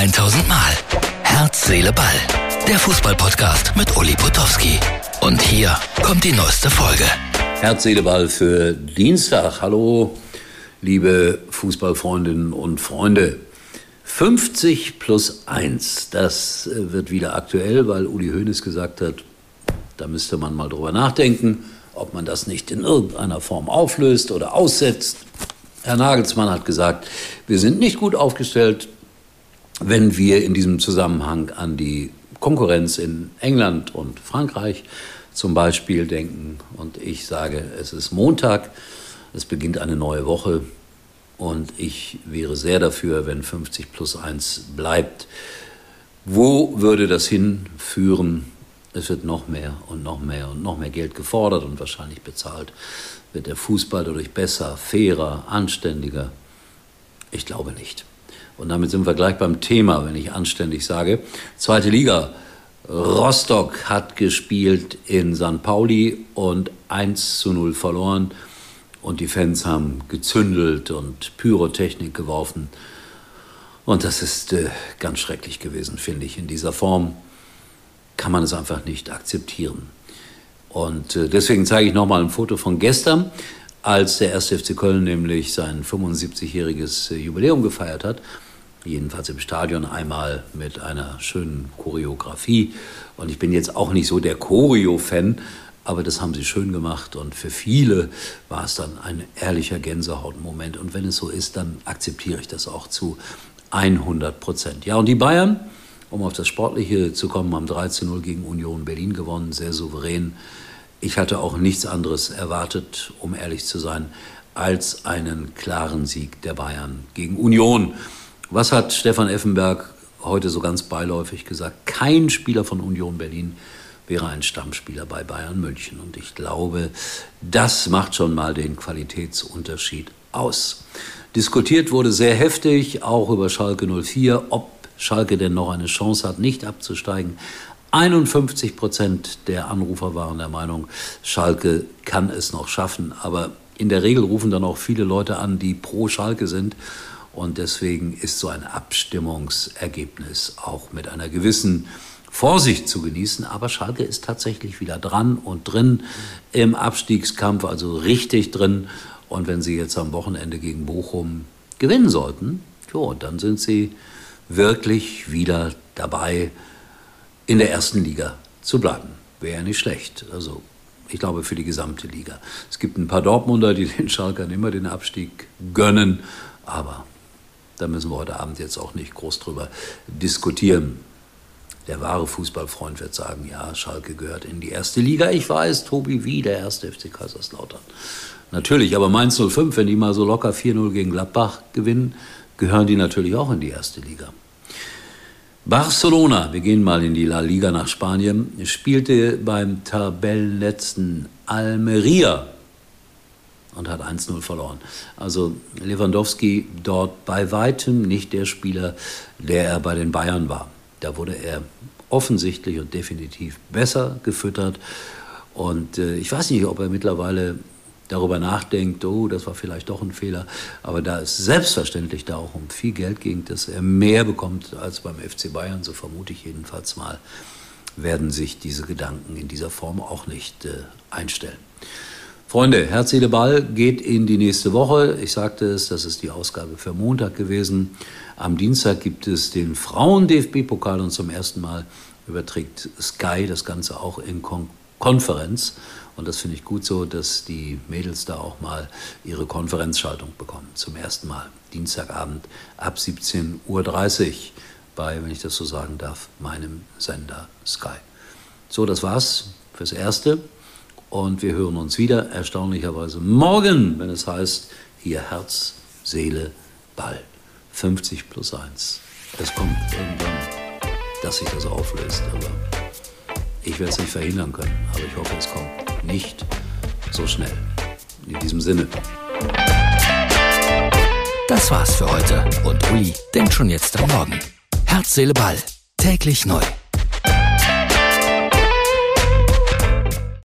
1000 Mal. Herz, Seele, Ball. Der Fußballpodcast mit Uli Potowski. Und hier kommt die neueste Folge. Herz, Seele, Ball für Dienstag. Hallo, liebe Fußballfreundinnen und Freunde. 50 plus 1, das wird wieder aktuell, weil Uli Hoeneß gesagt hat, da müsste man mal drüber nachdenken, ob man das nicht in irgendeiner Form auflöst oder aussetzt. Herr Nagelsmann hat gesagt, wir sind nicht gut aufgestellt, wenn wir in diesem Zusammenhang an die Konkurrenz in England und Frankreich zum Beispiel denken. Und ich sage, es ist Montag, es beginnt eine neue Woche. Und ich wäre sehr dafür, wenn 50 plus 1 bleibt. Wo würde das hinführen? Es wird noch mehr und noch mehr und noch mehr Geld gefordert und wahrscheinlich bezahlt. Wird der Fußball dadurch besser, fairer, anständiger? Ich glaube nicht. Und damit sind wir gleich beim Thema, wenn ich anständig sage. Zweite Liga. Rostock hat gespielt in St. Pauli und 1 zu 0 verloren. Und die Fans haben gezündelt und Pyrotechnik geworfen. Und das ist äh, ganz schrecklich gewesen, finde ich. In dieser Form kann man es einfach nicht akzeptieren. Und äh, deswegen zeige ich nochmal ein Foto von gestern, als der 1. FC Köln nämlich sein 75-jähriges äh, Jubiläum gefeiert hat. Jedenfalls im Stadion einmal mit einer schönen Choreografie. Und ich bin jetzt auch nicht so der Choreo-Fan, aber das haben sie schön gemacht und für viele war es dann ein ehrlicher Gänsehautmoment. Und wenn es so ist, dann akzeptiere ich das auch zu 100 Prozent. Ja, und die Bayern, um auf das Sportliche zu kommen, haben 13-0 gegen Union Berlin gewonnen, sehr souverän. Ich hatte auch nichts anderes erwartet, um ehrlich zu sein, als einen klaren Sieg der Bayern gegen Union. Was hat Stefan Effenberg heute so ganz beiläufig gesagt? Kein Spieler von Union Berlin wäre ein Stammspieler bei Bayern München. Und ich glaube, das macht schon mal den Qualitätsunterschied aus. Diskutiert wurde sehr heftig, auch über Schalke 04, ob Schalke denn noch eine Chance hat, nicht abzusteigen. 51 Prozent der Anrufer waren der Meinung, Schalke kann es noch schaffen. Aber in der Regel rufen dann auch viele Leute an, die pro Schalke sind. Und deswegen ist so ein Abstimmungsergebnis auch mit einer gewissen Vorsicht zu genießen. Aber Schalke ist tatsächlich wieder dran und drin im Abstiegskampf, also richtig drin. Und wenn sie jetzt am Wochenende gegen Bochum gewinnen sollten, jo, dann sind sie wirklich wieder dabei, in der ersten Liga zu bleiben. Wäre ja nicht schlecht. Also ich glaube für die gesamte Liga. Es gibt ein paar Dortmunder, die den Schalkern immer den Abstieg gönnen, aber da müssen wir heute Abend jetzt auch nicht groß drüber diskutieren. Der wahre Fußballfreund wird sagen, ja, Schalke gehört in die erste Liga. Ich weiß, Tobi, wie der erste FC Kaiserslautern. Natürlich, aber Mainz 05, wenn die mal so locker 4-0 gegen Gladbach gewinnen, gehören die natürlich auch in die erste Liga. Barcelona, wir gehen mal in die La Liga nach Spanien, spielte beim Tabellenletzten Almeria und hat 1-0 verloren. Also Lewandowski dort bei weitem nicht der Spieler, der er bei den Bayern war. Da wurde er offensichtlich und definitiv besser gefüttert. Und äh, ich weiß nicht, ob er mittlerweile darüber nachdenkt, oh, das war vielleicht doch ein Fehler. Aber da es selbstverständlich da auch um viel Geld ging, dass er mehr bekommt als beim FC Bayern, so vermute ich jedenfalls mal, werden sich diese Gedanken in dieser Form auch nicht äh, einstellen. Freunde, Herz, Seele, Ball geht in die nächste Woche. Ich sagte es, das ist die Ausgabe für Montag gewesen. Am Dienstag gibt es den Frauen-DFB-Pokal und zum ersten Mal überträgt Sky das Ganze auch in Kon Konferenz. Und das finde ich gut so, dass die Mädels da auch mal ihre Konferenzschaltung bekommen. Zum ersten Mal. Dienstagabend ab 17.30 Uhr bei, wenn ich das so sagen darf, meinem Sender Sky. So, das war's fürs Erste. Und wir hören uns wieder, erstaunlicherweise morgen, wenn es heißt, hier Herz, Seele, Ball. 50 plus 1. Es kommt irgendwann, dass sich das auflöst, aber ich werde es nicht verhindern können. Aber ich hoffe, es kommt nicht so schnell. In diesem Sinne. Das war's für heute und Uli denkt schon jetzt am Morgen. Herz, Seele, Ball. Täglich neu.